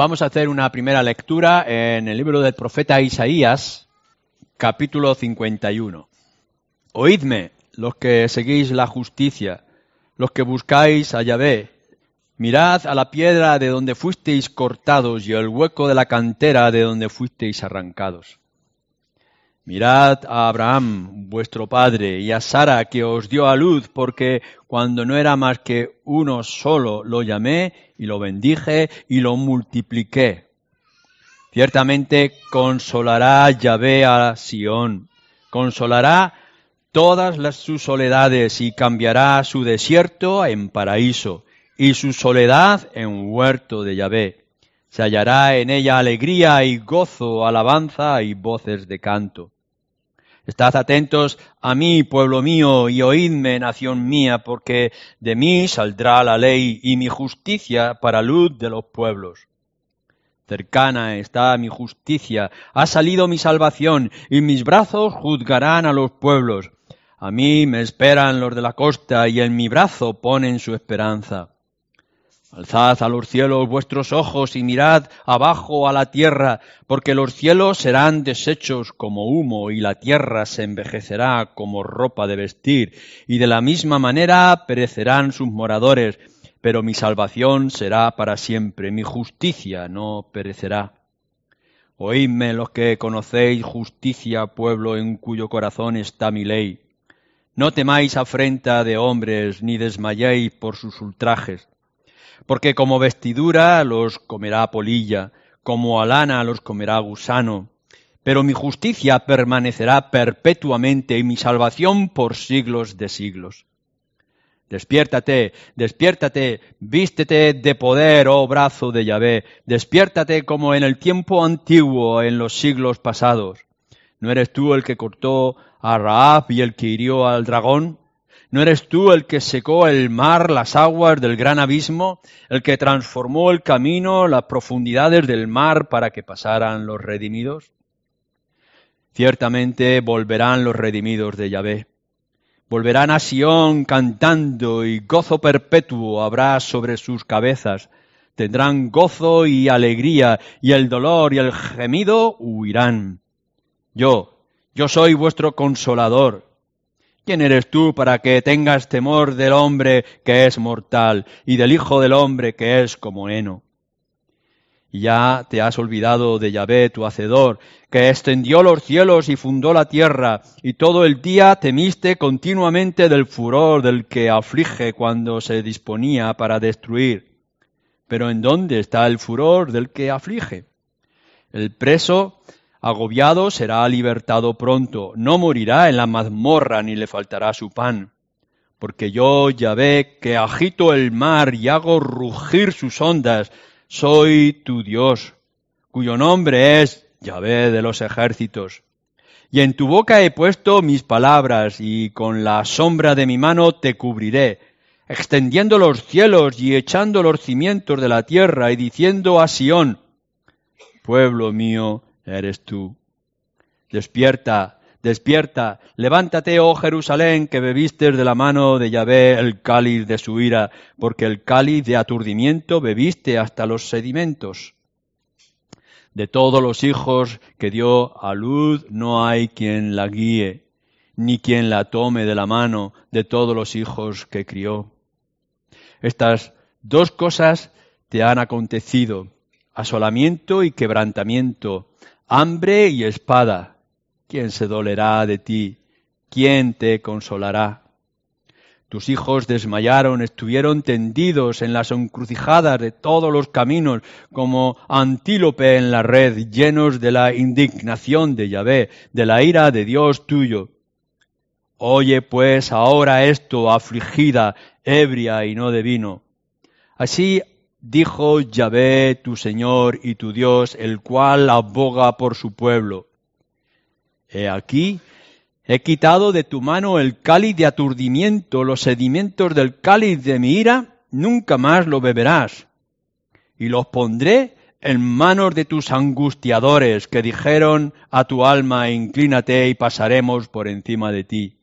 Vamos a hacer una primera lectura en el libro del profeta Isaías, capítulo 51. Oídme, los que seguís la justicia, los que buscáis a Yahvé. Mirad a la piedra de donde fuisteis cortados y el hueco de la cantera de donde fuisteis arrancados. Mirad a Abraham, vuestro padre, y a Sara, que os dio a luz, porque cuando no era más que uno solo, lo llamé y lo bendije y lo multipliqué. Ciertamente consolará Yahvé a Sión, consolará todas las, sus soledades y cambiará su desierto en paraíso y su soledad en huerto de Yahvé. Se hallará en ella alegría y gozo, alabanza y voces de canto. Estad atentos a mí, pueblo mío, y oídme, nación mía, porque de mí saldrá la ley y mi justicia para luz de los pueblos. Cercana está mi justicia, ha salido mi salvación, y mis brazos juzgarán a los pueblos. A mí me esperan los de la costa, y en mi brazo ponen su esperanza. Alzad a los cielos vuestros ojos y mirad abajo a la tierra, porque los cielos serán deshechos como humo y la tierra se envejecerá como ropa de vestir, y de la misma manera perecerán sus moradores, pero mi salvación será para siempre, mi justicia no perecerá. Oídme los que conocéis justicia, pueblo en cuyo corazón está mi ley. No temáis afrenta de hombres, ni desmayéis por sus ultrajes porque como vestidura los comerá polilla, como a lana los comerá gusano. Pero mi justicia permanecerá perpetuamente y mi salvación por siglos de siglos. Despiértate, despiértate, vístete de poder, oh brazo de Yahvé, despiértate como en el tiempo antiguo, en los siglos pasados. ¿No eres tú el que cortó a Raab y el que hirió al dragón? ¿No eres tú el que secó el mar, las aguas del gran abismo, el que transformó el camino, las profundidades del mar para que pasaran los redimidos? Ciertamente volverán los redimidos de Yahvé. Volverán a Sión cantando y gozo perpetuo habrá sobre sus cabezas. Tendrán gozo y alegría y el dolor y el gemido huirán. Yo, yo soy vuestro consolador ¿Quién eres tú para que tengas temor del hombre que es mortal y del Hijo del hombre que es como heno? Ya te has olvidado de Yahvé, tu Hacedor, que extendió los cielos y fundó la tierra, y todo el día temiste continuamente del furor del que aflige cuando se disponía para destruir. Pero ¿en dónde está el furor del que aflige? El preso Agobiado será libertado pronto, no morirá en la mazmorra ni le faltará su pan. Porque yo, Yahvé, que agito el mar y hago rugir sus ondas, soy tu Dios, cuyo nombre es Yahvé de los ejércitos. Y en tu boca he puesto mis palabras, y con la sombra de mi mano te cubriré, extendiendo los cielos y echando los cimientos de la tierra, y diciendo a Sión, pueblo mío, eres tú. Despierta, despierta, levántate, oh Jerusalén, que bebiste de la mano de Yahvé el cáliz de su ira, porque el cáliz de aturdimiento bebiste hasta los sedimentos. De todos los hijos que dio a luz no hay quien la guíe, ni quien la tome de la mano de todos los hijos que crió. Estas dos cosas te han acontecido, asolamiento y quebrantamiento, hambre y espada. ¿Quién se dolerá de ti? ¿Quién te consolará? Tus hijos desmayaron, estuvieron tendidos en las encrucijadas de todos los caminos, como antílope en la red, llenos de la indignación de Yahvé, de la ira de Dios tuyo. Oye pues ahora esto, afligida, ebria y no de vino. Así dijo Yahvé tu Señor y tu Dios, el cual aboga por su pueblo. He aquí, he quitado de tu mano el cáliz de aturdimiento, los sedimentos del cáliz de mi ira, nunca más lo beberás. Y los pondré en manos de tus angustiadores, que dijeron a tu alma, inclínate y pasaremos por encima de ti.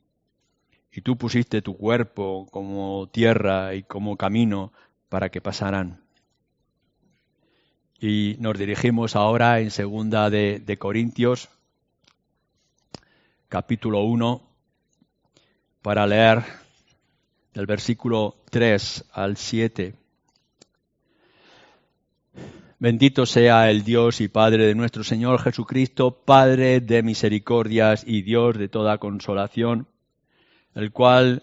Y tú pusiste tu cuerpo como tierra y como camino para que pasaran. Y nos dirigimos ahora en segunda de, de Corintios, capítulo 1, para leer del versículo 3 al 7. Bendito sea el Dios y Padre de nuestro Señor Jesucristo, Padre de misericordias y Dios de toda consolación, el cual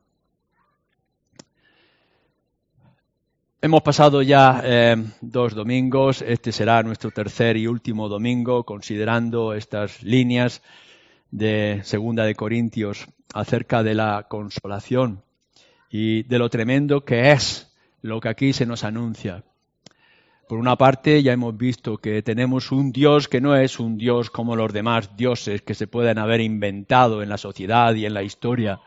Hemos pasado ya eh, dos domingos, este será nuestro tercer y último domingo, considerando estas líneas de Segunda de Corintios acerca de la consolación y de lo tremendo que es lo que aquí se nos anuncia. Por una parte, ya hemos visto que tenemos un Dios que no es un Dios como los demás dioses que se pueden haber inventado en la sociedad y en la historia,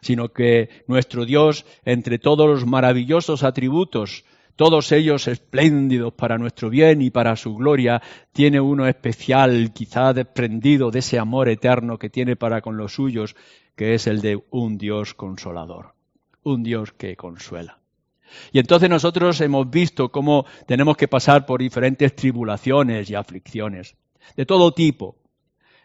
sino que nuestro Dios, entre todos los maravillosos atributos, todos ellos espléndidos para nuestro bien y para su gloria, tiene uno especial, quizá desprendido de ese amor eterno que tiene para con los suyos, que es el de un Dios consolador, un Dios que consuela. Y entonces nosotros hemos visto cómo tenemos que pasar por diferentes tribulaciones y aflicciones, de todo tipo,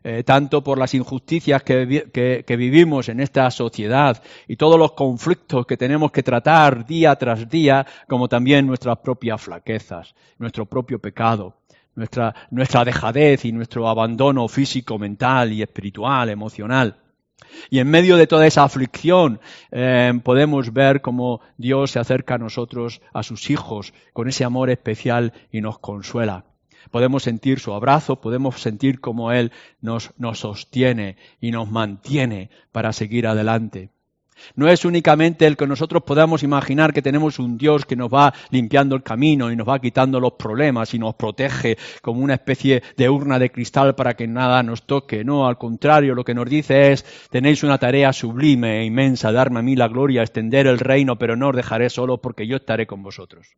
eh, tanto por las injusticias que, vivimos en esta sociedad y todos los conflictos que tenemos que tratar día tras día, como también nuestras propias flaquezas, nuestro propio pecado, nuestra, nuestra dejadez y nuestro abandono físico, mental y espiritual, emocional. Y en medio de toda esa aflicción eh, podemos ver cómo Dios se acerca a nosotros, a sus hijos, con ese amor especial y nos consuela. Podemos sentir su abrazo, podemos sentir cómo Él nos, sostiene y nos mantiene para seguir adelante. No es únicamente el que nosotros podamos imaginar que tenemos un Dios que nos va limpiando el camino y nos va quitando los problemas y nos protege como una especie de urna de cristal para que nada nos toque. No, al contrario, lo que nos dice es, tenéis una tarea sublime e inmensa, darme a mí la gloria, extender el reino, pero no os dejaré solo porque yo estaré con vosotros.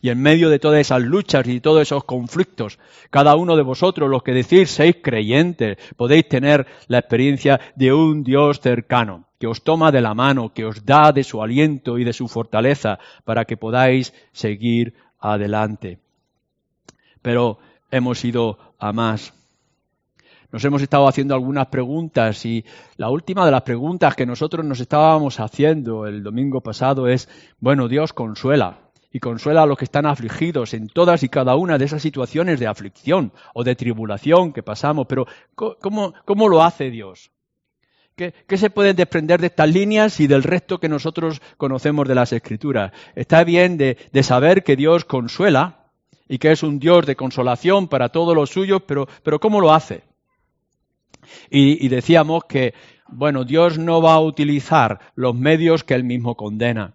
Y en medio de todas esas luchas y todos esos conflictos, cada uno de vosotros, los que decís seis creyentes, podéis tener la experiencia de un Dios cercano, que os toma de la mano, que os da de su aliento y de su fortaleza para que podáis seguir adelante. Pero hemos ido a más. Nos hemos estado haciendo algunas preguntas y la última de las preguntas que nosotros nos estábamos haciendo el domingo pasado es, bueno, Dios consuela y consuela a los que están afligidos en todas y cada una de esas situaciones de aflicción o de tribulación que pasamos. Pero ¿cómo, cómo lo hace Dios? ¿Qué, ¿Qué, se puede desprender de estas líneas y del resto que nosotros conocemos de las Escrituras? Está bien de, de saber que Dios consuela y que es un Dios de consolación para todos los suyos, pero, pero ¿cómo lo hace? Y, y decíamos que, bueno, Dios no va a utilizar los medios que Él mismo condena.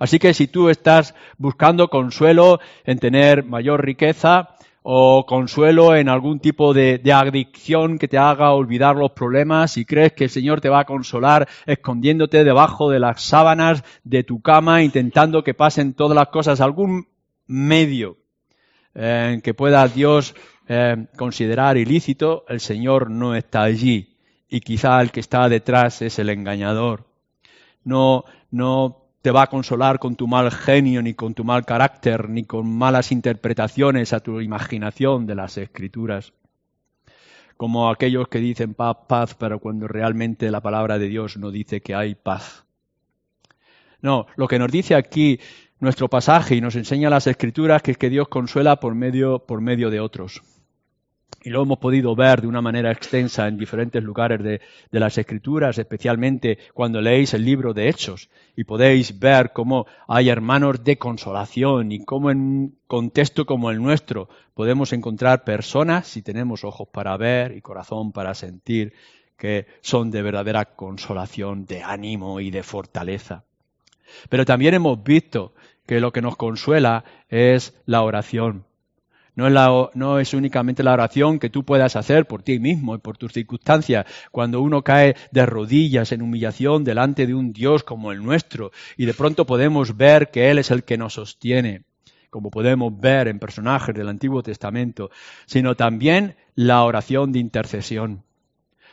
Así que si tú estás buscando consuelo en tener mayor riqueza o consuelo en algún tipo de, adicción que te haga olvidar los problemas y crees que el Señor te va a consolar escondiéndote debajo de las sábanas de tu cama, intentando que pasen todas las cosas, algún medio eh, que pueda Dios eh, considerar ilícito, el Señor no está allí y quizá el que está detrás es el engañador. No, no te va a consolar con tu mal genio, ni con tu mal carácter, ni con malas interpretaciones a tu imaginación de las escrituras. Como aquellos que dicen paz, paz, pero cuando realmente la palabra de Dios no dice que hay paz. No, lo que nos dice aquí nuestro pasaje y nos enseña las escrituras que es que Dios consuela por medio, por medio de otros. Y lo hemos podido ver de una manera extensa en diferentes lugares de, las Escrituras, especialmente cuando leéis el libro de Hechos, y podéis ver cómo hay hermanos de consolación y cómo en un contexto como el nuestro podemos encontrar personas, si tenemos ojos para ver y corazón para sentir, que son de verdadera consolación, de ánimo y de fortaleza. Pero también hemos visto que lo que nos consuela es la oración no es, únicamente la oración que tú puedas hacer por ti mismo y por tus circunstancias. Cuando uno cae de rodillas en humillación delante de un Dios como el nuestro y de pronto podemos ver que Él es el que nos sostiene, como podemos ver en personajes del Antiguo Testamento, sino también la oración de intercesión.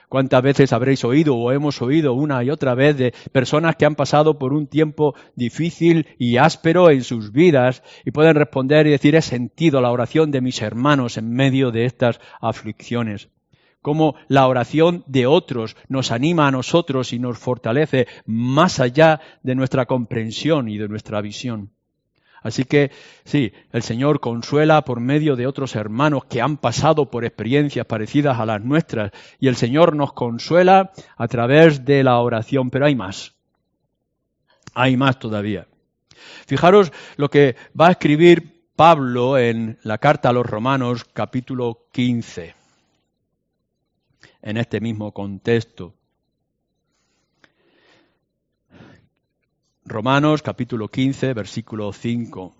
¿Cuántas veces habréis oído o hemos oído una y otra vez de personas que han pasado por un tiempo difícil y áspero en sus vidas y pueden responder y decir he sentido la oración de mis hermanos en medio de estas aflicciones? Cómo la oración de otros nos anima a nosotros y nos fortalece más allá de nuestra comprensión y de nuestra visión. Así que sí, el Señor consuela por medio de otros hermanos que han pasado por experiencias parecidas a las nuestras y el Señor nos consuela a través de la oración, pero hay más. Hay más todavía. Fijaros lo que va a escribir Pablo en la carta a los Romanos capítulo 15, en este mismo contexto. Romanos capítulo 15, versículo 5.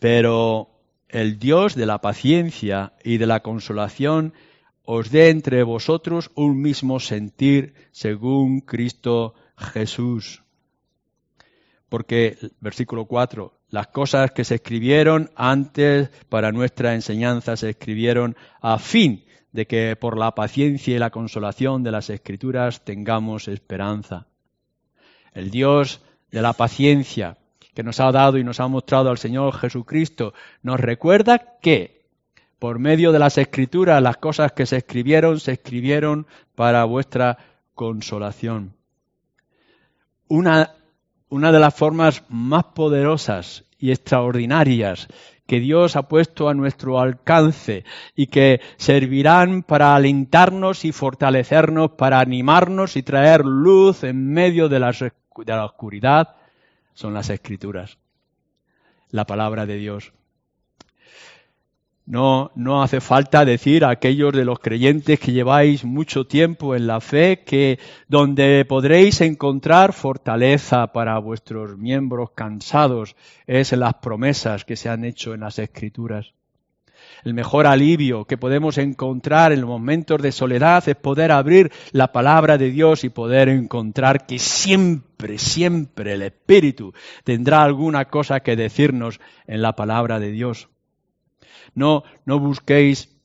Pero el Dios de la paciencia y de la consolación os dé entre vosotros un mismo sentir según Cristo Jesús. Porque, versículo 4, las cosas que se escribieron antes para nuestra enseñanza se escribieron a fin de que por la paciencia y la consolación de las escrituras tengamos esperanza el Dios de la paciencia que nos ha dado y nos ha mostrado al Señor Jesucristo, nos recuerda que por medio de las escrituras las cosas que se escribieron se escribieron para vuestra consolación. Una, una de las formas más poderosas y extraordinarias que Dios ha puesto a nuestro alcance y que servirán para alentarnos y fortalecernos, para animarnos y traer luz en medio de, la oscuridad, son las escrituras, la palabra de Dios. No, no hace falta decir a aquellos de los creyentes que lleváis mucho tiempo en la fe que donde podréis encontrar fortaleza para vuestros miembros cansados es en las promesas que se han hecho en las escrituras. El mejor alivio que podemos encontrar en los momentos de soledad es poder abrir la palabra de Dios y poder encontrar que siempre, siempre el Espíritu tendrá alguna cosa que decirnos en la palabra de Dios. No, no busquéis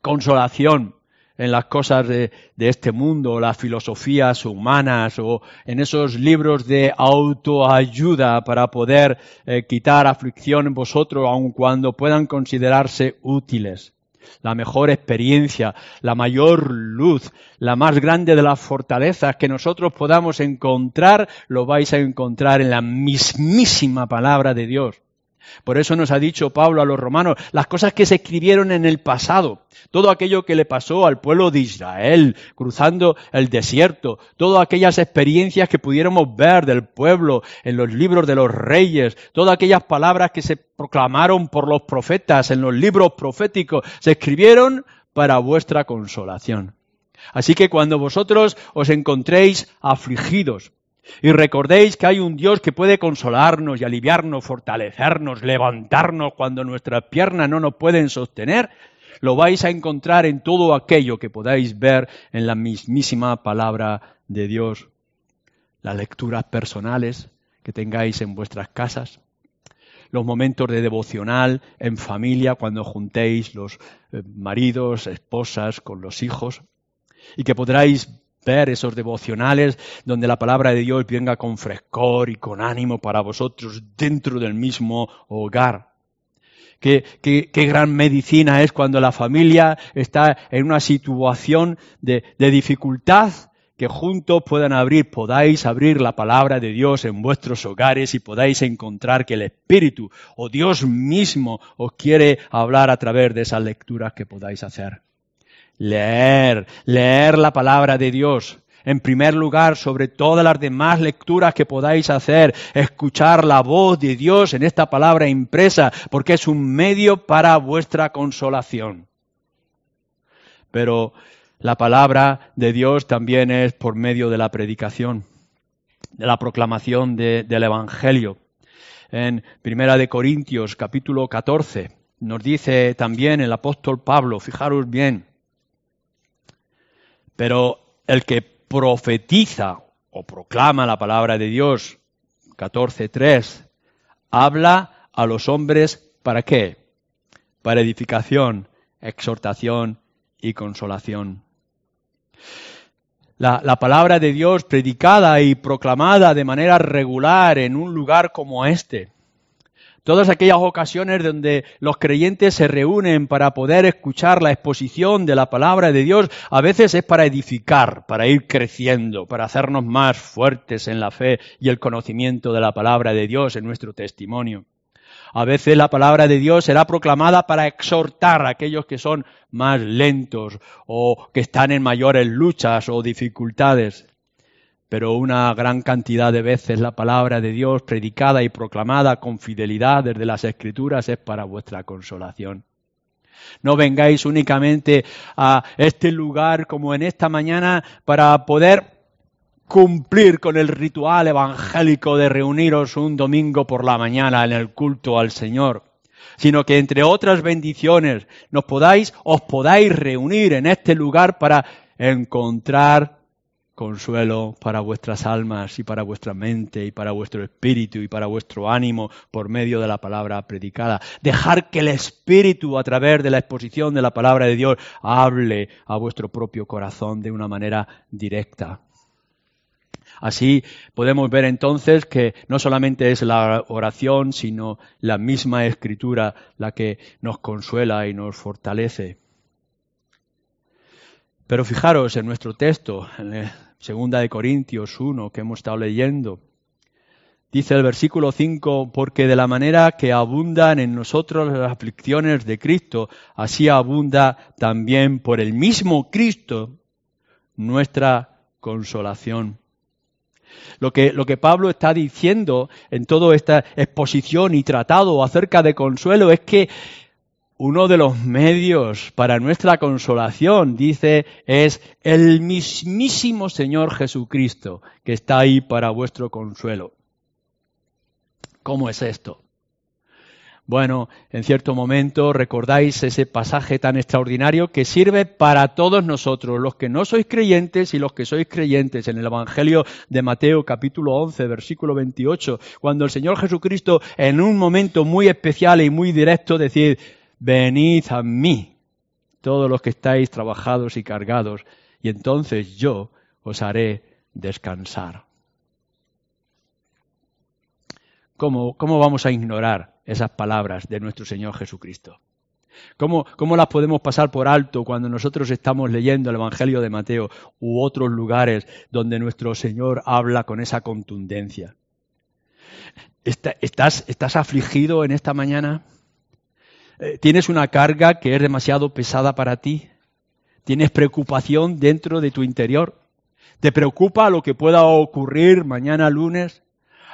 consolación en las cosas de, este mundo, las filosofías humanas o en esos libros de autoayuda para poder eh, quitar aflicción en vosotros, aun cuando puedan considerarse útiles. La mejor experiencia, la mayor luz, la más grande de las fortalezas que nosotros podamos encontrar, lo vais a encontrar en la mismísima palabra de Dios. Por eso nos ha dicho Pablo a los romanos, las cosas que se escribieron en el pasado, todo aquello que le pasó al pueblo de Israel, cruzando el desierto, todas aquellas experiencias que pudiéramos ver del pueblo en los libros de los reyes, todas aquellas palabras que se proclamaron por los profetas en los libros proféticos, se escribieron para vuestra consolación. Así que cuando vosotros os encontréis afligidos, y recordéis que hay un Dios que puede consolarnos y aliviarnos, fortalecernos, levantarnos cuando nuestras piernas no nos pueden sostener. Lo vais a encontrar en todo aquello que podáis ver en la mismísima palabra de Dios. Las lecturas personales que tengáis en vuestras casas, los momentos de devocional en familia cuando juntéis los eh, maridos, esposas con los hijos, y que podráis esos devocionales donde la palabra de Dios venga con frescor y con ánimo para vosotros dentro del mismo hogar. Qué, gran medicina es cuando la familia está en una situación de dificultad que juntos puedan abrir, podáis abrir la palabra de Dios en vuestros hogares y podáis encontrar que el Espíritu o Dios mismo os quiere hablar a través de esas lecturas que podáis hacer. Leer, leer la palabra de Dios. En primer lugar, sobre todas las demás lecturas que podáis hacer, escuchar la voz de Dios en esta palabra impresa, porque es un medio para vuestra consolación. Pero la palabra de Dios también es por medio de la predicación, de la proclamación del Evangelio. En Primera de Corintios, capítulo 14, nos dice también el apóstol Pablo, fijaros bien, pero el que profetiza o proclama la palabra de Dios, 14.3, habla a los hombres para qué? Para edificación, exhortación y consolación. La, palabra de Dios predicada y proclamada de manera regular en un lugar como este. Todas aquellas ocasiones donde los creyentes se reúnen para poder escuchar la exposición de la palabra de Dios, a veces es para edificar, para ir creciendo, para hacernos más fuertes en la fe y el conocimiento de la palabra de Dios en nuestro testimonio. A veces la palabra de Dios será proclamada para exhortar a aquellos que son más lentos o que están en mayores luchas o dificultades. Pero una gran cantidad de veces la palabra de Dios predicada y proclamada con fidelidad desde las Escrituras es para vuestra consolación. No vengáis únicamente a este lugar como en esta mañana para poder cumplir con el ritual evangélico de reuniros un domingo por la mañana en el culto al Señor, sino que entre otras bendiciones nos podáis, os podáis reunir en este lugar para encontrar consuelo para vuestras almas y para vuestra mente y para vuestro espíritu y para vuestro ánimo por medio de la palabra predicada. Dejar que el espíritu a través de la exposición de la palabra de Dios hable a vuestro propio corazón de una manera directa. Así podemos ver entonces que no solamente es la oración, sino la misma escritura la que nos consuela y nos fortalece. Pero fijaros en nuestro texto, en segunda de Corintios 1 que hemos estado leyendo. Dice el versículo 5, porque de la manera que abundan en nosotros las aflicciones de Cristo, así abunda también por el mismo Cristo nuestra consolación. Lo que, lo que Pablo está diciendo en toda esta exposición y tratado acerca de consuelo es que uno de los medios para nuestra consolación, dice, es el mismísimo Señor Jesucristo que está ahí para vuestro consuelo. ¿Cómo es esto? Bueno, en cierto momento recordáis ese pasaje tan extraordinario que sirve para todos nosotros, los que no sois creyentes y los que sois creyentes, en el Evangelio de Mateo capítulo 11, versículo 28, cuando el Señor Jesucristo en un momento muy especial y muy directo decir, venid a mí, todos los que estáis trabajados y cargados, y entonces yo os haré descansar. ¿Cómo, cómo vamos a ignorar esas palabras de nuestro Señor Jesucristo. ¿Cómo, ¿Cómo, las podemos pasar por alto cuando nosotros estamos leyendo el Evangelio de Mateo u otros lugares donde nuestro Señor habla con esa contundencia? ¿Estás, estás afligido en esta mañana? Eh, ¿Tienes una carga que es demasiado pesada para ti? ¿Tienes preocupación dentro de tu interior? ¿Te preocupa lo que pueda ocurrir mañana lunes?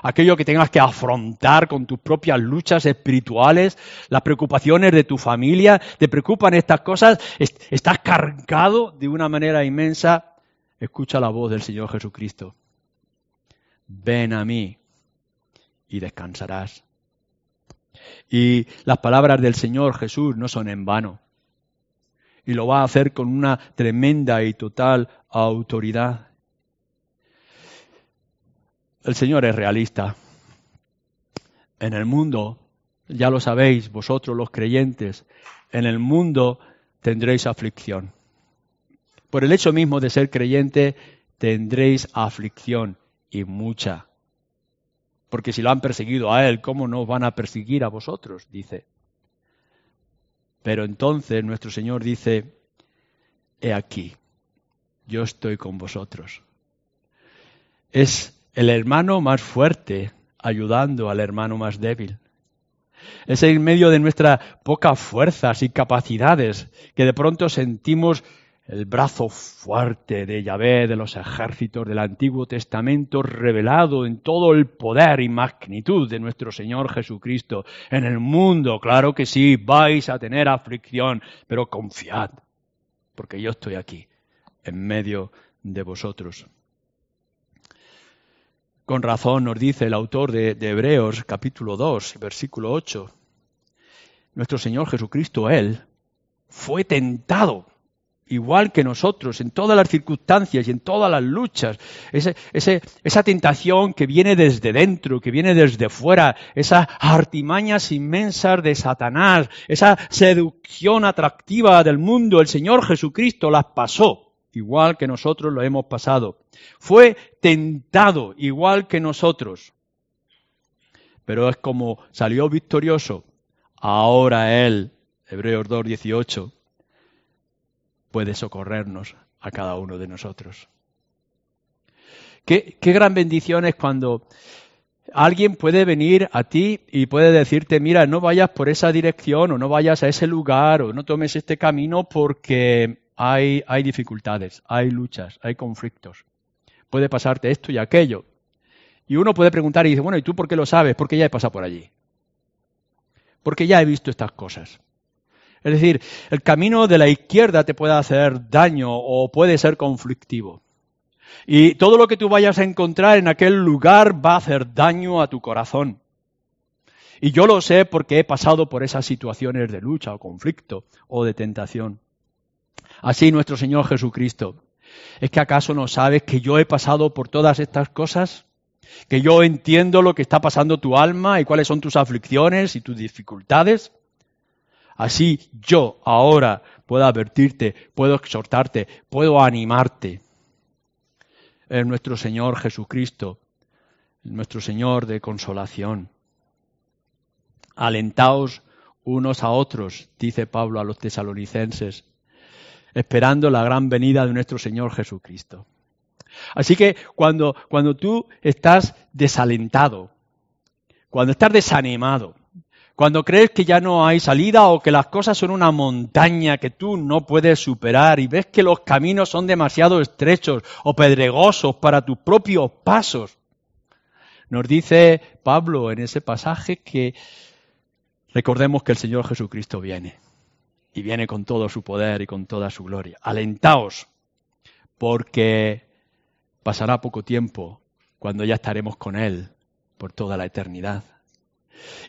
aquello que tengas que afrontar con tus propias luchas espirituales, las preocupaciones de tu familia, te preocupan estas cosas, estás cargado de una manera inmensa, escucha la voz del Señor Jesucristo. Ven a mí y descansarás. Y las palabras del Señor Jesús no son en vano. Y lo va a hacer con una tremenda y total autoridad. El Señor es realista. En el mundo, ya lo sabéis vosotros los creyentes, en el mundo tendréis aflicción. Por el hecho mismo de ser creyente, tendréis aflicción y mucha. Porque si lo han perseguido a Él, ¿cómo no van a perseguir a vosotros? Dice. Pero entonces nuestro Señor dice, he aquí, yo estoy con vosotros es el hermano más fuerte ayudando al hermano más débil. Es en medio de nuestras pocas fuerzas y capacidades que de pronto sentimos el brazo fuerte de Yahvé, de los ejércitos del Antiguo Testamento, revelado en todo el poder y magnitud de nuestro Señor Jesucristo en el mundo. Claro que sí, vais a tener aflicción, pero confiad, porque yo estoy aquí, en medio de vosotros. Con razón nos dice el autor de, Hebreos capítulo 2, versículo 8, nuestro Señor Jesucristo, Él, fue tentado igual que nosotros, en todas las circunstancias y en todas las luchas. esa tentación que viene desde dentro, que viene desde fuera, esas artimañas inmensas de Satanás, esa seducción atractiva del mundo, el Señor Jesucristo las pasó igual que nosotros lo hemos pasado. Fue tentado igual que nosotros. Pero es como salió victorioso. Ahora Él, Hebreos 2.18, puede socorrernos a cada uno de nosotros. Qué, qué gran bendición es cuando alguien puede venir a ti y puede decirte, mira, no vayas por esa dirección o no vayas a ese lugar o no tomes este camino porque hay, hay dificultades, hay luchas, hay conflictos. Puede pasarte esto y aquello. Y uno puede preguntar y dice, bueno, ¿y tú por qué lo sabes? Porque ya he pasado por allí. Porque ya he visto estas cosas. Es decir, el camino de la izquierda te puede hacer daño o puede ser conflictivo. Y todo lo que tú vayas a encontrar en aquel lugar va a hacer daño a tu corazón. Y yo lo sé porque he pasado por esas situaciones de lucha o conflicto o de tentación. Así nuestro Señor Jesucristo. ¿Es que acaso no sabes que yo he pasado por todas estas cosas? ¿Que yo entiendo lo que está pasando tu alma y cuáles son tus aflicciones y tus dificultades? Así yo ahora puedo advertirte, puedo exhortarte, puedo animarte. Es nuestro Señor Jesucristo, nuestro Señor de consolación. Alentaos unos a otros, dice Pablo a los tesalonicenses, esperando la gran venida de nuestro Señor Jesucristo. Así que cuando, cuando tú estás desalentado, cuando estás desanimado, cuando crees que ya no hay salida o que las cosas son una montaña que tú no puedes superar y ves que los caminos son demasiado estrechos o pedregosos para tus propios pasos, nos dice Pablo en ese pasaje que recordemos que el Señor Jesucristo viene y viene con todo su poder y con toda su gloria. Alentaos, porque pasará poco tiempo cuando ya estaremos con Él por toda la eternidad.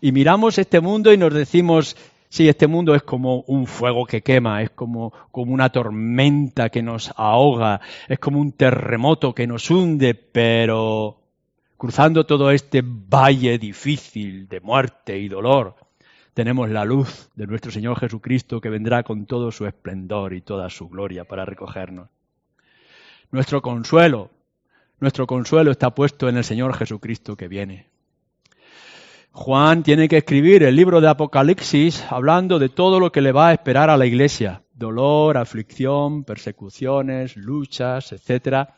Y miramos este mundo y nos decimos, sí, este mundo es como un fuego que quema, es como, como una tormenta que nos ahoga, es como un terremoto que nos hunde, pero cruzando todo este valle difícil de muerte y dolor, tenemos la luz de nuestro Señor Jesucristo que vendrá con todo su esplendor y toda su gloria para recogernos. Nuestro consuelo, nuestro consuelo está puesto en el Señor Jesucristo que viene. Juan tiene que escribir el libro de Apocalipsis hablando de todo lo que le va a esperar a la iglesia. Dolor, aflicción, persecuciones, luchas, etc.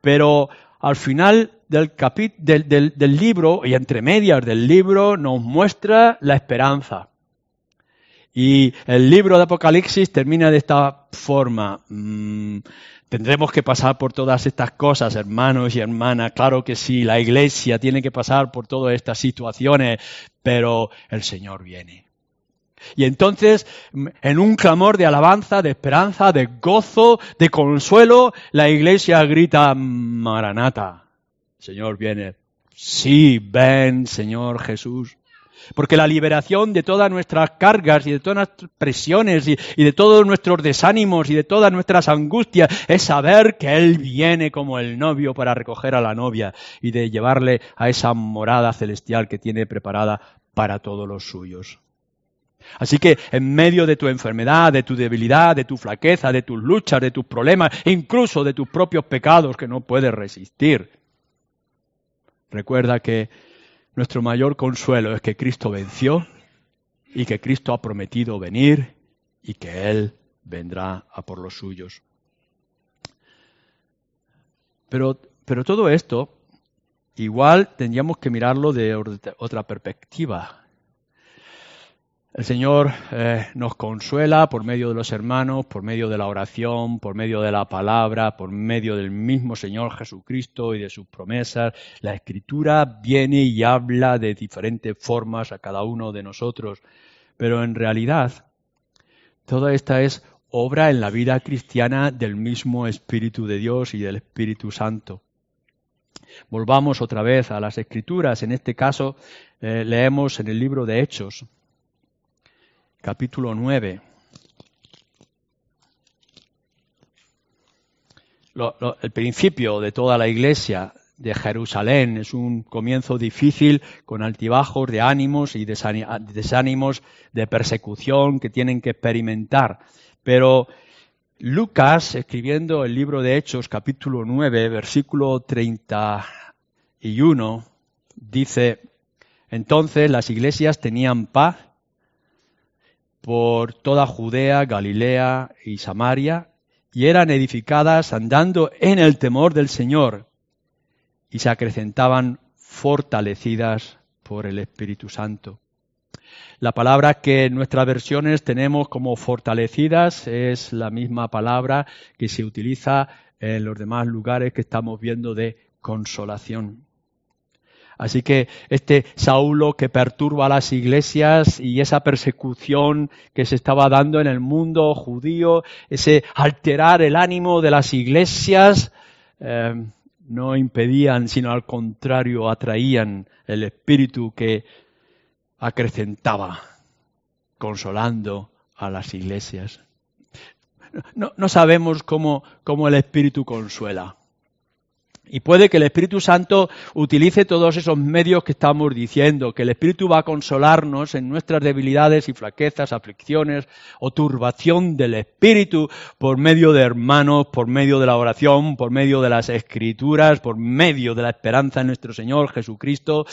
Pero al final del, del, libro y entre medias del libro nos muestra la esperanza. Y el libro de Apocalipsis termina de esta forma. Mm, tendremos que pasar por todas estas cosas, hermanos y hermanas. Claro que sí, la iglesia tiene que pasar por todas estas situaciones, pero el Señor viene. Y entonces, en un clamor de alabanza, de esperanza, de gozo, de consuelo, la iglesia grita, Maranata, Señor viene. Sí, ven, Señor Jesús. Porque la liberación de todas nuestras cargas y de todas nuestras presiones y, y, de todos nuestros desánimos y de todas nuestras angustias es saber que Él viene como el novio para recoger a la novia y de llevarle a esa morada celestial que tiene preparada para todos los suyos. Así que en medio de tu enfermedad, de tu debilidad, de tu flaqueza, de tus luchas, de tus problemas, incluso de tus propios pecados que no puedes resistir, recuerda que nuestro mayor consuelo es que Cristo venció y que Cristo ha prometido venir y que Él vendrá a por los suyos. Pero, pero todo esto igual tendríamos que mirarlo de otra perspectiva. El Señor eh, nos consuela por medio de los hermanos, por medio de la oración, por medio de la palabra, por medio del mismo Señor Jesucristo y de sus promesas. La Escritura viene y habla de diferentes formas a cada uno de nosotros, pero en realidad toda esta es obra en la vida cristiana del mismo Espíritu de Dios y del Espíritu Santo. Volvamos otra vez a las Escrituras. En este caso eh, leemos en el libro de Hechos, capítulo 9. el principio de toda la iglesia de Jerusalén es un comienzo difícil con altibajos de ánimos y desánimos de persecución que tienen que experimentar. Pero Lucas, escribiendo el libro de Hechos, capítulo 9, versículo 31, dice, entonces las iglesias tenían paz por toda Judea, Galilea y Samaria, y eran edificadas andando en el temor del Señor, y se acrecentaban fortalecidas por el Espíritu Santo. La palabra que en nuestras versiones tenemos como fortalecidas es la misma palabra que se utiliza en los demás lugares que estamos viendo de consolación. Así que este Saulo que perturba las iglesias y esa persecución que se estaba dando en el mundo judío, ese alterar el ánimo de las iglesias, eh, no impedían, sino al contrario, atraían el espíritu que acrecentaba, consolando a las iglesias. No, no sabemos cómo, cómo el espíritu consuela. Y puede que el Espíritu Santo utilice todos esos medios que estamos diciendo, que el Espíritu va a consolarnos en nuestras debilidades y flaquezas, aflicciones o turbación del Espíritu por medio de hermanos, por medio de la oración, por medio de las escrituras, por medio de la esperanza en nuestro Señor Jesucristo.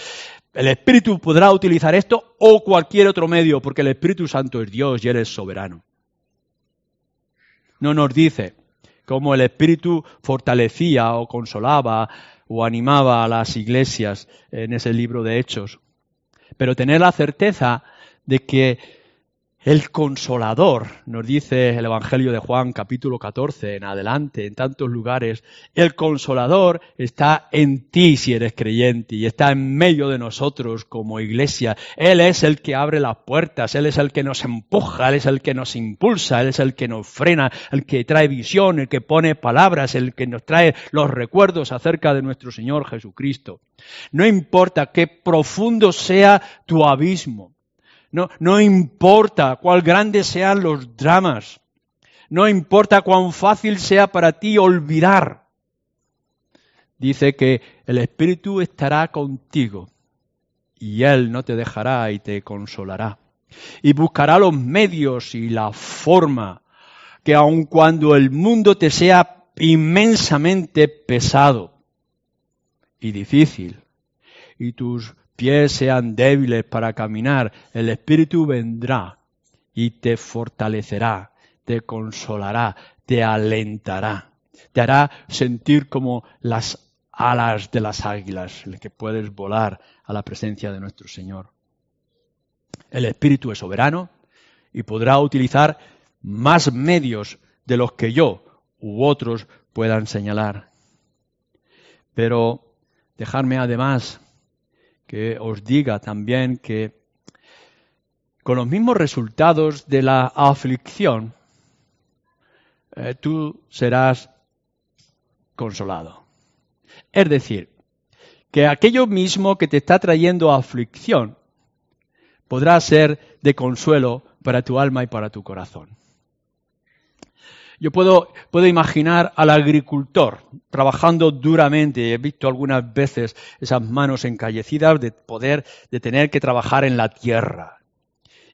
El Espíritu podrá utilizar esto o cualquier otro medio, porque el Espíritu Santo es Dios y Él es soberano. No nos dice, cómo el Espíritu fortalecía o consolaba o animaba a las iglesias en ese libro de Hechos. Pero tener la certeza de que el consolador, nos dice el Evangelio de Juan capítulo 14 en adelante, en tantos lugares, el consolador está en ti si eres creyente y está en medio de nosotros como iglesia. Él es el que abre las puertas, Él es el que nos empuja, Él es el que nos impulsa, Él es el que nos frena, el que trae visión, el que pone palabras, el que nos trae los recuerdos acerca de nuestro Señor Jesucristo. No importa qué profundo sea tu abismo, no, importa cuán grandes sean los dramas. No importa cuán fácil sea para ti olvidar. Dice que el Espíritu estará contigo y Él no te dejará y te consolará. Y buscará los medios y la forma que aun cuando el mundo te sea inmensamente pesado y difícil y tus pies sean débiles para caminar, el Espíritu vendrá y te fortalecerá, te consolará, te alentará, te hará sentir como las alas de las águilas, el que puedes volar a la presencia de nuestro Señor. El Espíritu es soberano y podrá utilizar más medios de los que yo u otros puedan señalar. Pero dejarme además que os diga también que con los mismos resultados de la aflicción, eh, tú serás consolado. Es decir, que aquello mismo que te está trayendo aflicción podrá ser de consuelo para tu alma y para tu corazón. Yo puedo, puedo imaginar al agricultor trabajando duramente. He visto algunas veces esas manos encallecidas de poder, de tener que trabajar en la tierra.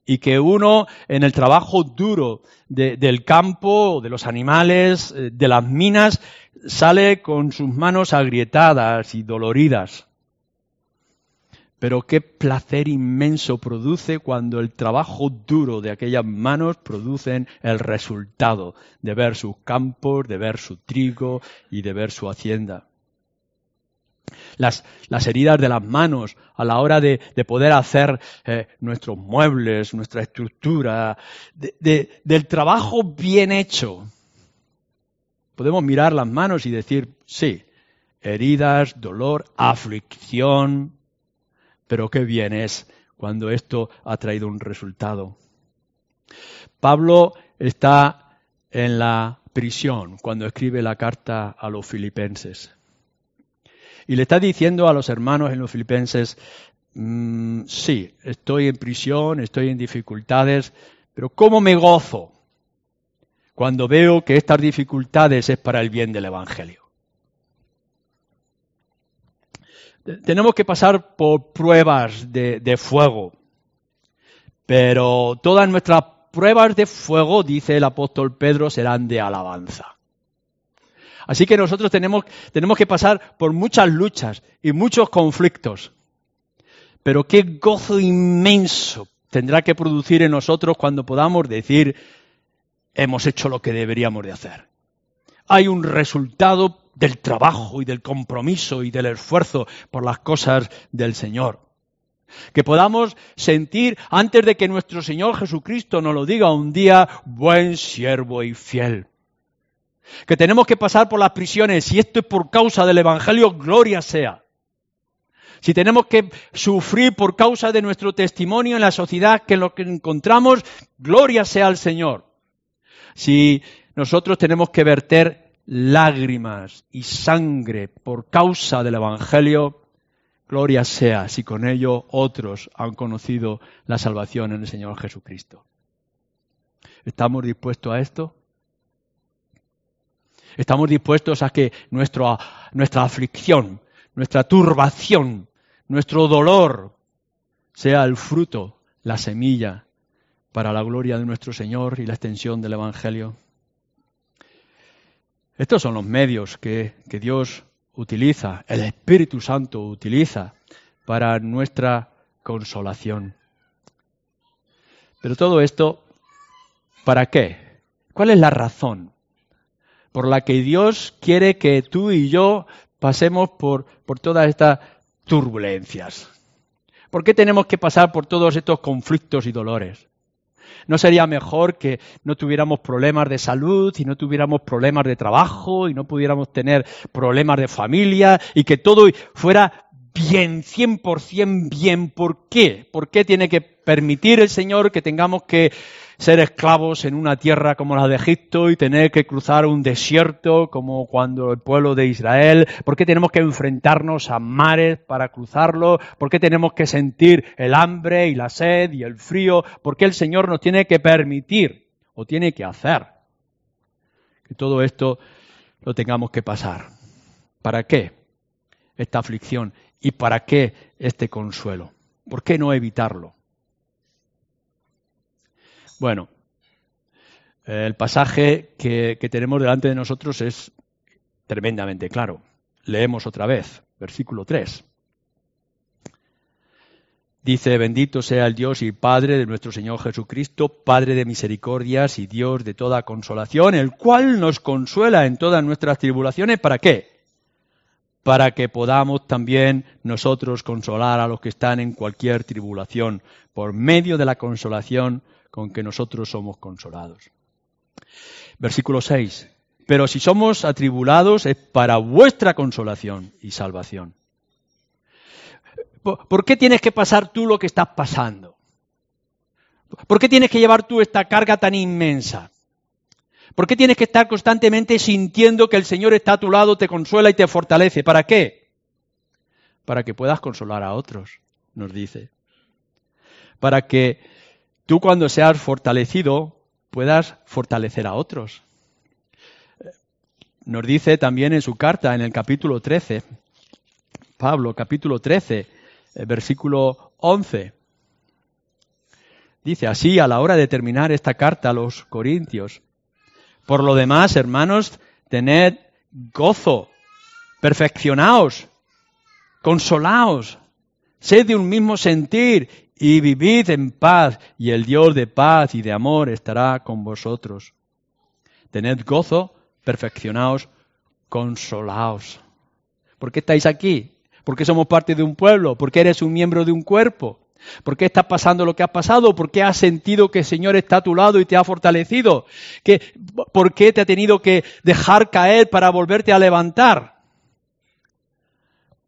Y que uno, en el trabajo duro del campo, de los animales, eh, de las minas, sale con sus manos agrietadas y doloridas. Pero qué placer inmenso produce cuando el trabajo duro de aquellas manos producen el resultado de ver sus campos, de ver su trigo y de ver su hacienda. las, heridas de las manos, a la hora de, poder hacer eh, nuestros muebles, nuestra estructura, del trabajo bien hecho. Podemos mirar las manos y decir, sí, heridas, dolor, aflicción, pero qué bien es cuando esto ha traído un resultado. Pablo está en la prisión cuando escribe la carta a los filipenses. Y le está diciendo a los hermanos en los filipenses, mm, sí, estoy en prisión, estoy en dificultades, pero ¿cómo me gozo cuando veo que estas dificultades es para el bien del Evangelio? Tenemos que pasar por pruebas de, fuego, pero todas nuestras pruebas de fuego, dice el apóstol Pedro, serán de alabanza. Así que nosotros tenemos, tenemos que pasar por muchas luchas y muchos conflictos. Pero qué gozo inmenso tendrá que producir en nosotros cuando podamos decir, hemos hecho lo que deberíamos de hacer. Hay un resultado del trabajo y del compromiso y del esfuerzo por las cosas del Señor. Que podamos sentir, antes de que nuestro Señor Jesucristo nos lo diga un día, buen siervo y fiel. Que tenemos que pasar por las prisiones, y esto es por causa del Evangelio, gloria sea. Si tenemos que sufrir por causa de nuestro testimonio en la sociedad que lo que encontramos, gloria sea al Señor. Si nosotros tenemos que verter lágrimas y sangre por causa del Evangelio, Gloria sea si con ello otros han conocido la salvación en el Señor Jesucristo. ¿Estamos dispuestos a esto? ¿Estamos dispuestos a que nuestra, aflicción, nuestra turbación, nuestro dolor sea el fruto, la semilla para la gloria de nuestro Señor y la extensión del Evangelio? Estos son los medios que, Dios utiliza, el Espíritu Santo utiliza para nuestra consolación. Pero todo esto, ¿para qué? ¿Cuál es la razón por la que Dios quiere que tú y yo pasemos por todas estas turbulencias? ¿Por qué tenemos que pasar por todos estos conflictos y dolores? ¿No sería mejor que no tuviéramos problemas de salud y no tuviéramos problemas de trabajo y no pudiéramos tener problemas de familia y que todo fuera bien, 100% bien? ¿Por qué? ¿Por qué tiene que permitir el Señor que tengamos que ser esclavos en una tierra como la de Egipto y tener que cruzar un desierto como cuando el pueblo de Israel? ¿Por qué tenemos que enfrentarnos a mares para cruzarlo? ¿Por qué tenemos que sentir el hambre y la sed y el frío? ¿Por qué el Señor nos tiene que permitir o tiene que hacer que todo esto lo tengamos que pasar? ¿Para qué esta aflicción? ¿Y para qué este consuelo? ¿Por qué no evitarlo? Bueno, el pasaje que, tenemos delante de nosotros es tremendamente claro. Leemos otra vez, versículo 3. Dice, bendito sea el Dios y Padre de nuestro Señor Jesucristo, Padre de misericordias y Dios de toda consolación, el cual nos consuela en todas nuestras tribulaciones. ¿Para qué? Para que podamos también nosotros consolar a los que están en cualquier tribulación, por medio de la consolación con que nosotros somos consolados. Versículo 6. Pero si somos atribulados es para vuestra consolación y salvación. ¿Por qué tienes que pasar tú lo que estás pasando? ¿Por qué tienes que llevar tú esta carga tan inmensa? ¿Por qué tienes que estar constantemente sintiendo que el Señor está a tu lado, te consuela y te fortalece? ¿Para qué? Para que puedas consolar a otros, nos dice. Para que tú cuando seas fortalecido puedas fortalecer a otros. Nos dice también en su carta, en el capítulo 13, Pablo, capítulo 13, eh, versículo 11. Dice así a la hora de terminar esta carta a los Corintios. Por lo demás, hermanos, tened gozo, perfeccionaos, consolaos, sed de un mismo sentir y vivid en paz, y el Dios de paz y de amor estará con vosotros. Tened gozo, perfeccionaos, consolaos. ¿Por qué estáis aquí? porque somos parte de un pueblo, porque eres un miembro de un cuerpo. ¿Por qué está pasando lo que ha pasado? ¿Por qué has sentido que el Señor está a tu lado y te ha fortalecido? ¿Por qué te ha tenido que dejar caer para volverte a levantar?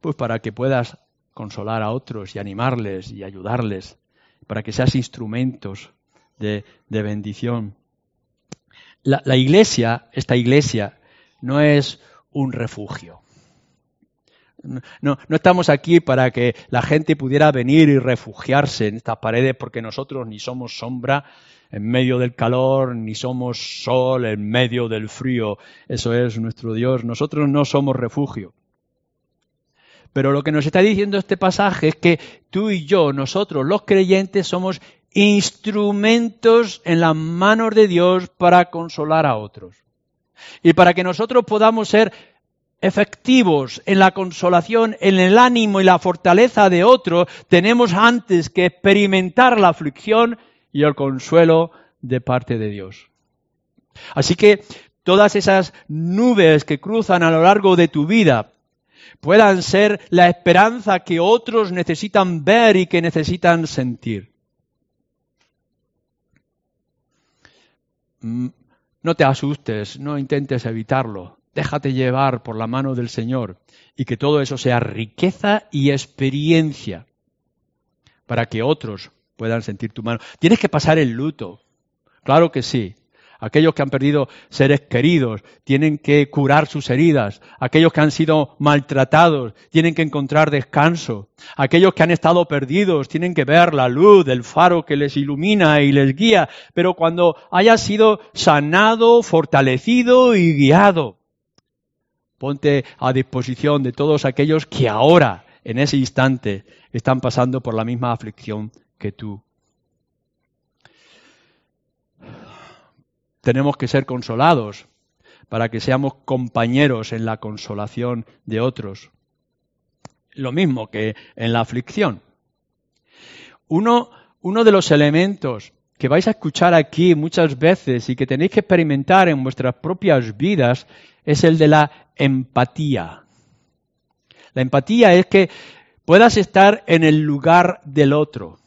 Pues para que puedas consolar a otros y animarles y ayudarles, para que seas instrumentos de, bendición. la iglesia, esta iglesia, no es un refugio. No, no estamos aquí para que la gente pudiera venir y refugiarse en estas paredes porque nosotros ni somos sombra en medio del calor, ni somos sol en medio del frío. Eso es nuestro Dios. Nosotros no somos refugio. Pero lo que nos está diciendo este pasaje es que tú y yo, nosotros los creyentes, somos instrumentos en las manos de Dios para consolar a otros. Y para que nosotros podamos ser efectivos en la consolación, en el ánimo y la fortaleza de otro, tenemos antes que experimentar la aflicción y el consuelo de parte de Dios. Así que todas esas nubes que cruzan a lo largo de tu vida puedan ser la esperanza que otros necesitan ver y que necesitan sentir. Mm, no te asustes, no intentes evitarlo déjate llevar por la mano del Señor y que todo eso sea riqueza y experiencia para que otros puedan sentir tu mano. Tienes que pasar el luto, claro que sí. Aquellos que han perdido seres queridos tienen que curar sus heridas. Aquellos que han sido maltratados tienen que encontrar descanso. Aquellos que han estado perdidos tienen que ver la luz del faro que les ilumina y les guía. Pero cuando haya sido sanado, fortalecido y guiado, Ponte a disposición de todos aquellos que ahora, en ese instante, están pasando por la misma aflicción que tú. Tenemos que ser consolados para que seamos compañeros en la consolación de otros. Lo mismo que en la aflicción. Uno, uno de los elementos que vais a escuchar aquí muchas veces y que tenéis que experimentar en vuestras propias vidas es el de la empatía. La empatía es que puedas estar en el lugar del otro.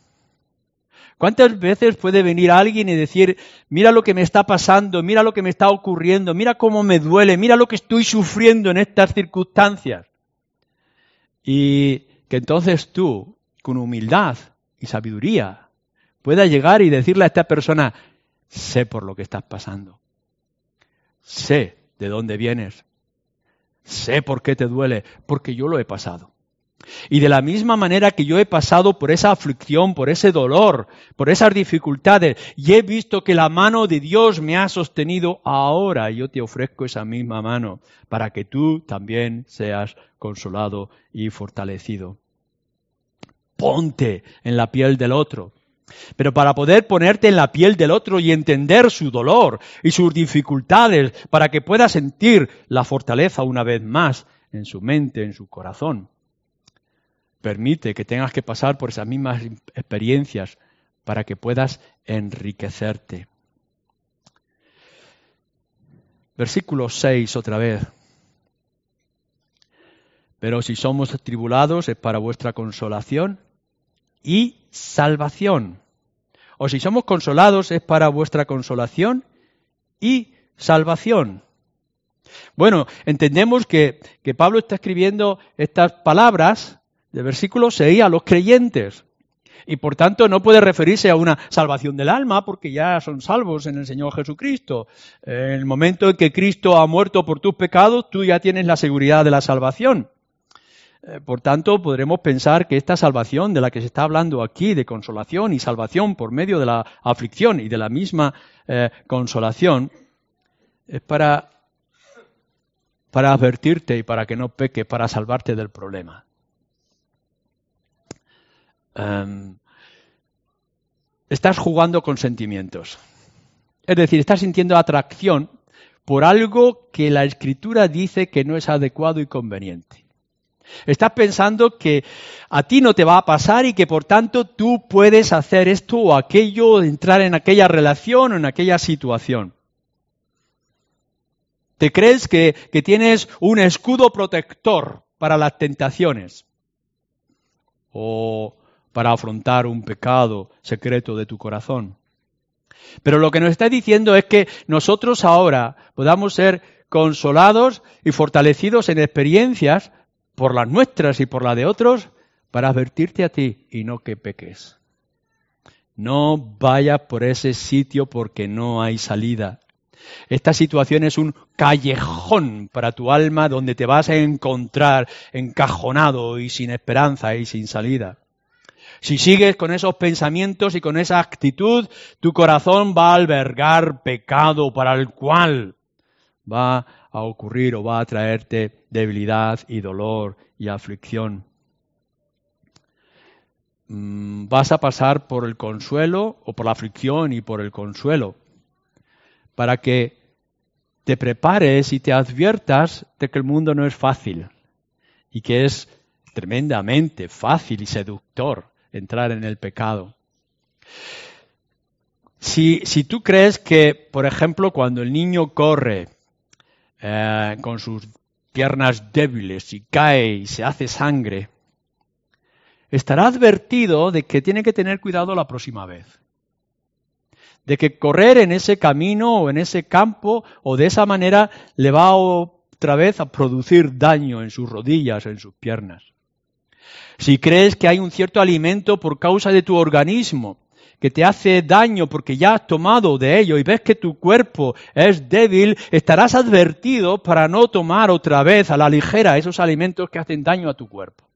¿Cuántas veces puede venir alguien y decir, mira lo que me está pasando, mira lo que me está ocurriendo, mira cómo me duele, mira lo que estoy sufriendo en estas circunstancias? Y que entonces tú, con humildad y sabiduría, puedas llegar y decirle a esta persona, sé por lo que estás pasando, sé de dónde vienes. Sé por qué te duele, porque yo lo he pasado. Y de la misma manera que yo he pasado por esa aflicción, por ese dolor, por esas dificultades, y he visto que la mano de Dios me ha sostenido, ahora yo te ofrezco esa misma mano para que tú también seas consolado y fortalecido. Ponte en la piel del otro. Pero para poder ponerte en la piel del otro y entender su dolor y sus dificultades, para que puedas sentir la fortaleza una vez más en su mente, en su corazón, permite que tengas que pasar por esas mismas experiencias para que puedas enriquecerte. Versículo 6 otra vez. Pero si somos tribulados es para vuestra consolación y salvación. O si somos consolados es para vuestra consolación y salvación. Bueno, entendemos que, que Pablo está escribiendo estas palabras de versículo 6 a los creyentes. Y por tanto no puede referirse a una salvación del alma porque ya son salvos en el Señor Jesucristo. En el momento en que Cristo ha muerto por tus pecados, tú ya tienes la seguridad de la salvación. Eh, por tanto, podremos pensar que esta salvación de la que se está hablando aquí, de consolación y salvación por medio de la aflicción y de la misma eh, consolación, es para, para advertirte y para que no peque, para salvarte del problema. Em, estás jugando con sentimientos. Es decir, estás sintiendo atracción por algo que la escritura dice que no es adecuado y conveniente. Estás pensando que a ti no te va a pasar y que por tanto tú puedes hacer esto o aquello, entrar en aquella relación o en aquella situación. Te crees que, que tienes un escudo protector para las tentaciones. o para afrontar un pecado secreto de tu corazón. Pero lo que nos está diciendo es que nosotros ahora podamos ser consolados y fortalecidos en experiencias por las nuestras y por la de otros para advertirte a ti y no que peques. No vayas por ese sitio porque no hay salida. Esta situación es un callejón para tu alma donde te vas a encontrar encajonado y sin esperanza y sin salida. Si sigues con esos pensamientos y con esa actitud, tu corazón va a albergar pecado para el cual va a ocurrir o va a traerte debilidad y dolor y aflicción. Mm, vas a pasar por el consuelo o por la aflicción y por el consuelo para que te prepares y te adviertas de que el mundo no es fácil y que es tremendamente fácil y seductor entrar en el pecado. Si, tú crees que, por ejemplo, cuando el niño corre eh, con sus piernas débiles y cae y se hace sangre, estará advertido de que tiene que tener cuidado la próxima vez. De que correr en ese camino o en ese campo o de esa manera le va otra vez a producir daño en sus rodillas, en sus piernas. Si crees que hay un cierto alimento por causa de tu organismo que te hace daño porque ya has tomado de ello y ves que tu cuerpo es débil, estarás advertido para no tomar otra vez a la ligera esos alimentos que hacen daño a tu cuerpo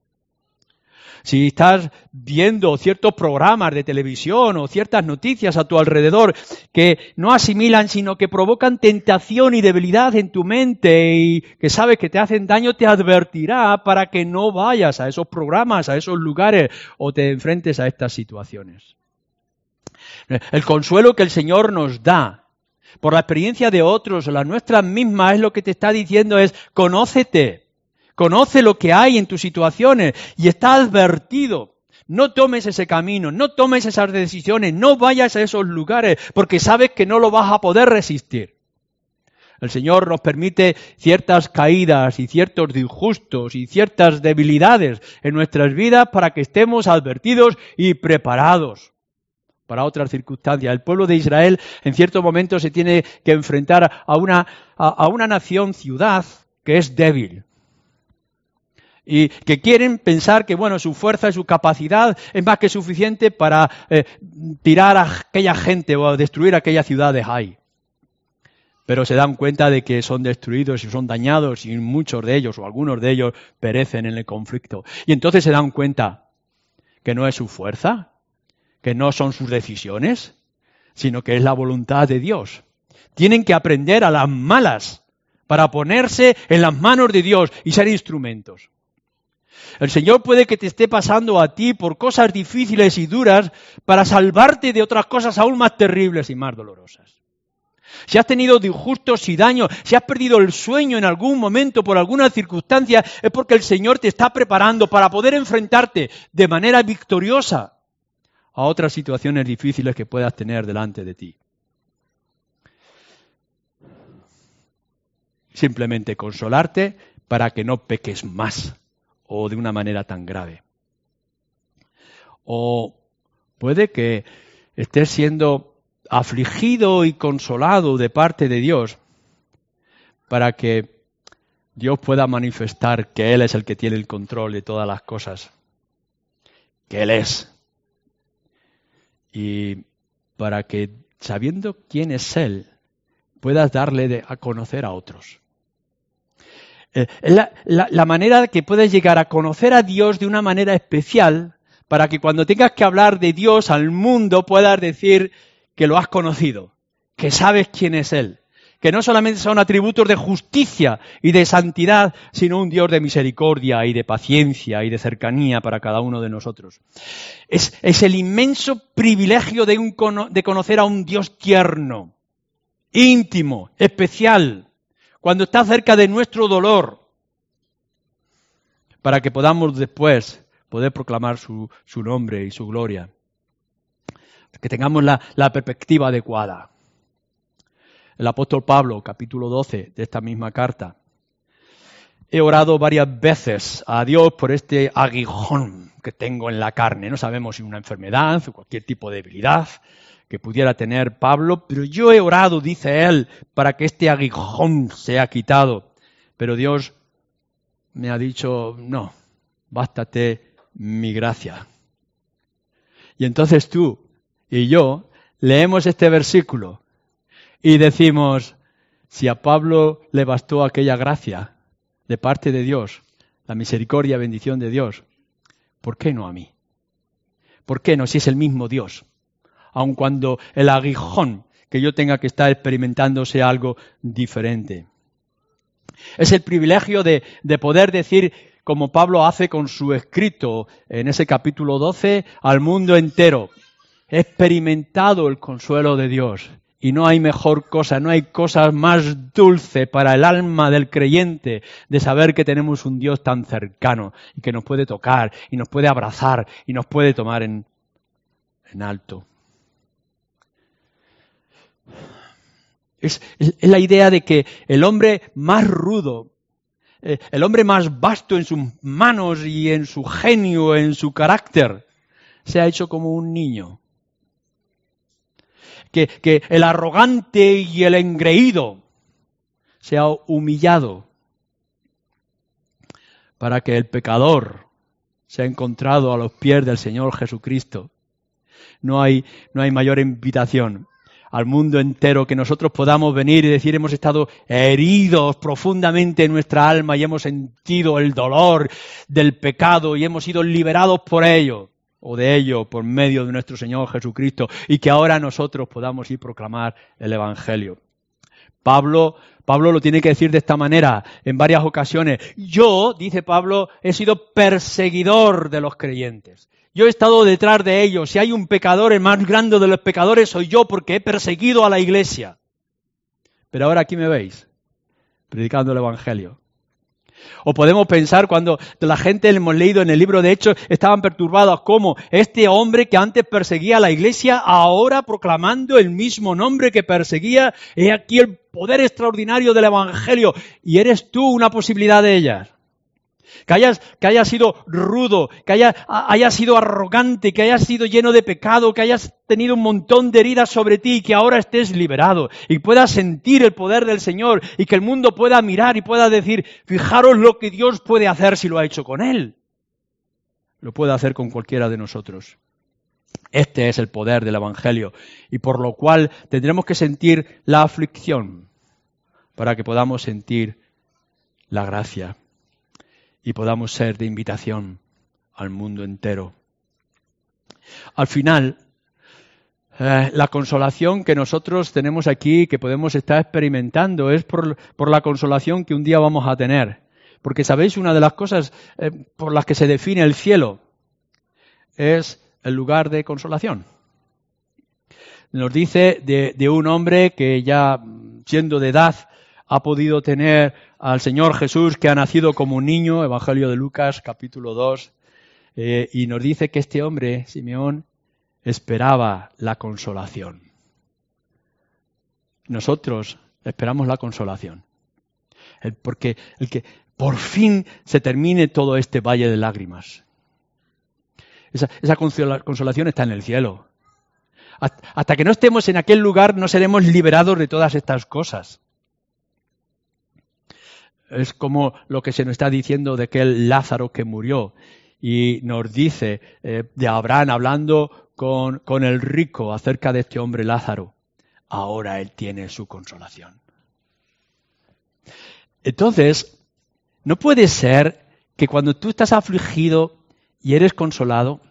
si estás viendo ciertos programas de televisión o ciertas noticias a tu alrededor que no asimilan, sino que provocan tentación y debilidad en tu mente y que sabes que te hacen daño, te advertirá para que no vayas a esos programas, a esos lugares o te enfrentes a estas situaciones. El consuelo que el Señor nos da por la experiencia de otros la nuestra misma es lo que te está diciendo es conócete, conoce lo que hay en tus situaciones y está advertido. No tomes ese camino, no tomes esas decisiones, no vayas a esos lugares, porque sabes que no lo vas a poder resistir. El Señor nos permite ciertas caídas y ciertos disgustos y ciertas debilidades en nuestras vidas para que estemos advertidos y preparados para otras circunstancias. El pueblo de Israel en cierto momento se tiene que enfrentar a una, a una nación, ciudad, que es débil, y que quieren pensar que bueno su fuerza y su capacidad es más que suficiente para eh, tirar a aquella gente o destruir aquella ciudad de Hai. Pero se dan cuenta de que son destruidos y son dañados y muchos de ellos o algunos de ellos perecen en el conflicto. Y entonces se dan cuenta que no es su fuerza, que no son sus decisiones, sino que es la voluntad de Dios. Tienen que aprender a las malas para ponerse en las manos de Dios y ser instrumentos. El Señor puede que te esté pasando a ti por cosas difíciles y duras para salvarte de otras cosas aún más terribles y más dolorosas. Si has tenido disgustos y daños, si has perdido el sueño en algún momento por alguna circunstancia, es porque el Señor te está preparando para poder enfrentarte de manera victoriosa a otras situaciones difíciles que puedas tener delante de ti. Simplemente consolarte para que no peques más o de una manera tan grave. O puede que estés siendo afligido y consolado de parte de Dios para que Dios pueda manifestar que Él es el que tiene el control de todas las cosas, que Él es. Y para que, sabiendo quién es Él, puedas darle a conocer a otros. Eh, la, la, manera que puedes llegar a conocer a Dios de una manera especial para que cuando tengas que hablar de Dios al mundo puedas decir que lo has conocido, que sabes quién es Él, que no solamente son atributos de justicia y de santidad, sino un Dios de misericordia y de paciencia y de cercanía para cada uno de nosotros. Es, el inmenso privilegio de, conocer a un Dios tierno, íntimo, especial, cuando está cerca de nuestro dolor, para que podamos después poder proclamar su, nombre y su gloria. Que tengamos la perspectiva adecuada. El apóstol Pablo, capítulo 12 de esta misma carta. He orado varias veces a Dios por este aguijón que tengo en la carne. No sabemos si una enfermedad o cualquier tipo de debilidad que pudiera tener Pablo, pero yo he orado, dice él, para que este aguijón sea quitado. Pero Dios me ha dicho, no, bástate mi gracia. Y entonces tú y yo leemos este versículo y decimos, si a Pablo le bastó aquella gracia de parte de Dios, la misericordia, bendición de Dios, ¿por qué no a mí? ¿Por qué no si es el mismo Dios? Aun cuando el aguijón que yo tenga que estar experimentando sea algo diferente. Es el privilegio de, de poder decir, como Pablo hace con su escrito en ese capítulo 12, al mundo entero, he experimentado el consuelo de Dios. Y no hay mejor cosa, no hay cosa más dulce para el alma del creyente de saber que tenemos un Dios tan cercano y que nos puede tocar y nos puede abrazar y nos puede tomar en, en alto. Es, la idea de que el hombre más rudo, eh, el hombre más vasto en sus manos y en su genio, en su carácter, se ha hecho como un niño que, el arrogante y el engreído sea humillado para que el pecador sea encontrado a los pies del Señor Jesucristo. No hay, no hay mayor invitación al mundo entero que nosotros podamos venir y decir hemos estado heridos profundamente en nuestra alma y hemos sentido el dolor del pecado y hemos sido liberados por ello o de ello por medio de nuestro Señor Jesucristo y que ahora nosotros podamos ir proclamar el Evangelio. Pablo, Pablo lo tiene que decir de esta manera en varias ocasiones. Yo, dice Pablo, he sido perseguidor de los creyentes. Yo he estado detrás de ellos. Si hay un pecador, el más grande de los pecadores soy yo porque he perseguido a la iglesia. Pero ahora aquí me veis, predicando el Evangelio. O podemos pensar cuando la gente hemos leído en el libro de Hechos estaban perturbados. Como este hombre que antes perseguía a la iglesia, ahora proclamando el mismo nombre que perseguía, he aquí el poder extraordinario del Evangelio. Y eres tú una posibilidad de ellas que hayas, que hayas sido rudo, que haya, hayas sido arrogante, que hayas sido lleno de pecado, que hayas tenido un montón de heridas sobre ti y que ahora estés liberado y puedas sentir el poder del Señor y que el mundo pueda mirar y pueda decir, fijaros lo que Dios puede hacer si lo ha hecho con Él. Lo puede hacer con cualquiera de nosotros. Este es el poder del Evangelio y por lo cual tendremos que sentir la aflicción para que podamos sentir la gracia y podamos ser de invitación al mundo entero. Al final, eh, la consolación que nosotros tenemos aquí, que podemos estar experimentando, es por, la consolación que un día vamos a tener. Porque sabéis, una de las cosas eh, por las que se define el cielo es el lugar de consolación. Nos dice de un hombre que ya siendo de edad ha podido tener al Señor Jesús que ha nacido como un niño, Evangelio de Lucas capítulo 2, eh, y nos dice que este hombre, Simeón, esperaba la consolación. Nosotros esperamos la consolación. porque el que por fin se termine todo este valle de lágrimas. Esa, esa consolación está en el cielo. Hasta que no estemos en aquel lugar no seremos liberados de todas estas cosas es como lo que se nos está diciendo de aquel Lázaro que murió. Y nos dice eh, de Abraham hablando con, con el rico acerca de este hombre Lázaro. Ahora él tiene su consolación. Entonces, no puede ser que cuando tú estás afligido y eres consolado,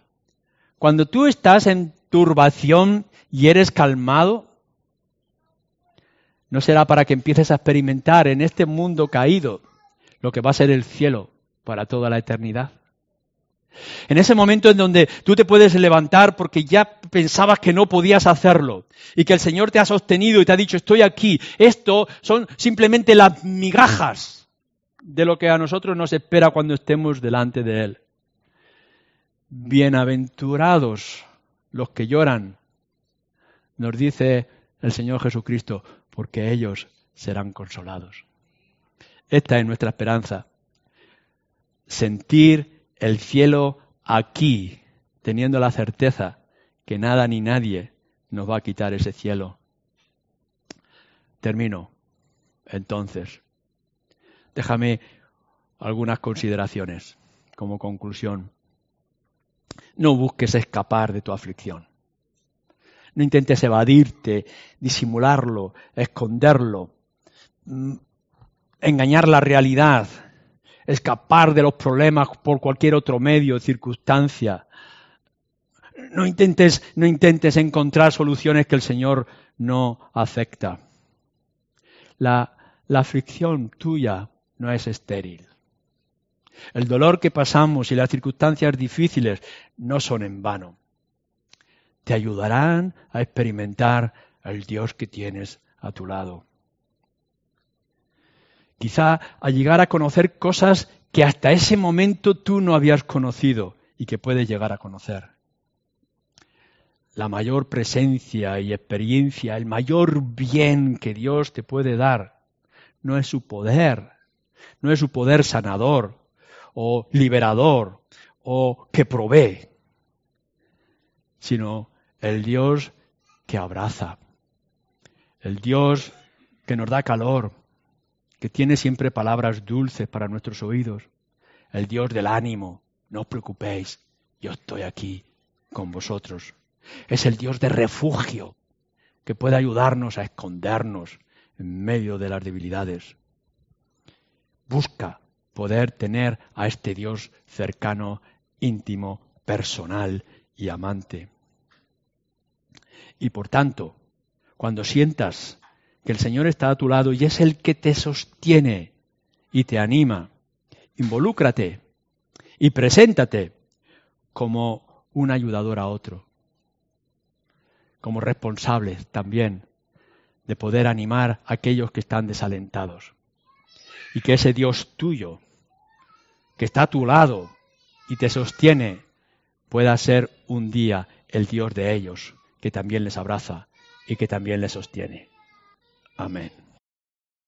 cuando tú estás en turbación y eres calmado, no será para que empieces a experimentar en este mundo caído lo que va a ser el cielo para toda la eternidad. En ese momento en donde tú te puedes levantar porque ya pensabas que no podías hacerlo y que el Señor te ha sostenido y te ha dicho estoy aquí, esto son simplemente las migajas de lo que a nosotros nos espera cuando estemos delante de Él. Bienaventurados los que lloran, nos dice el Señor Jesucristo, porque ellos serán consolados. Esta es nuestra esperanza. Sentir el cielo aquí, teniendo la certeza que nada ni nadie nos va a quitar ese cielo. Termino. Entonces, déjame algunas consideraciones como conclusión. No busques escapar de tu aflicción. No intentes evadirte, disimularlo, esconderlo, mm, engañar la realidad, escapar de los problemas por cualquier otro medio, circunstancia. No intentes, no intentes encontrar soluciones que el Señor no acepta. La, la aflicción tuya no es estéril. El dolor que pasamos y las circunstancias difíciles no son en vano. Te ayudarán a experimentar al Dios que tienes a tu lado. Quizá a llegar a conocer cosas que hasta ese momento tú no habías conocido y que puedes llegar a conocer. La mayor presencia y experiencia, el mayor bien que Dios te puede dar, no es su poder, no es su poder sanador, o liberador o que provee, sino el Dios que abraza, el Dios que nos da calor, que tiene siempre palabras dulces para nuestros oídos, el Dios del ánimo, no os preocupéis, yo estoy aquí con vosotros. Es el Dios de refugio que puede ayudarnos a escondernos en medio de las debilidades. Busca poder tener a este Dios cercano, íntimo, personal y amante. Y por tanto, cuando sientas que el Señor está a tu lado y es el que te sostiene y te anima, involúcrate y preséntate como un ayudador a otro, como responsable también de poder animar a aquellos que están desalentados. Y que ese Dios tuyo, que está a tu lado y te sostiene, pueda ser un día el Dios de ellos, que también les abraza y que también les sostiene. Amén.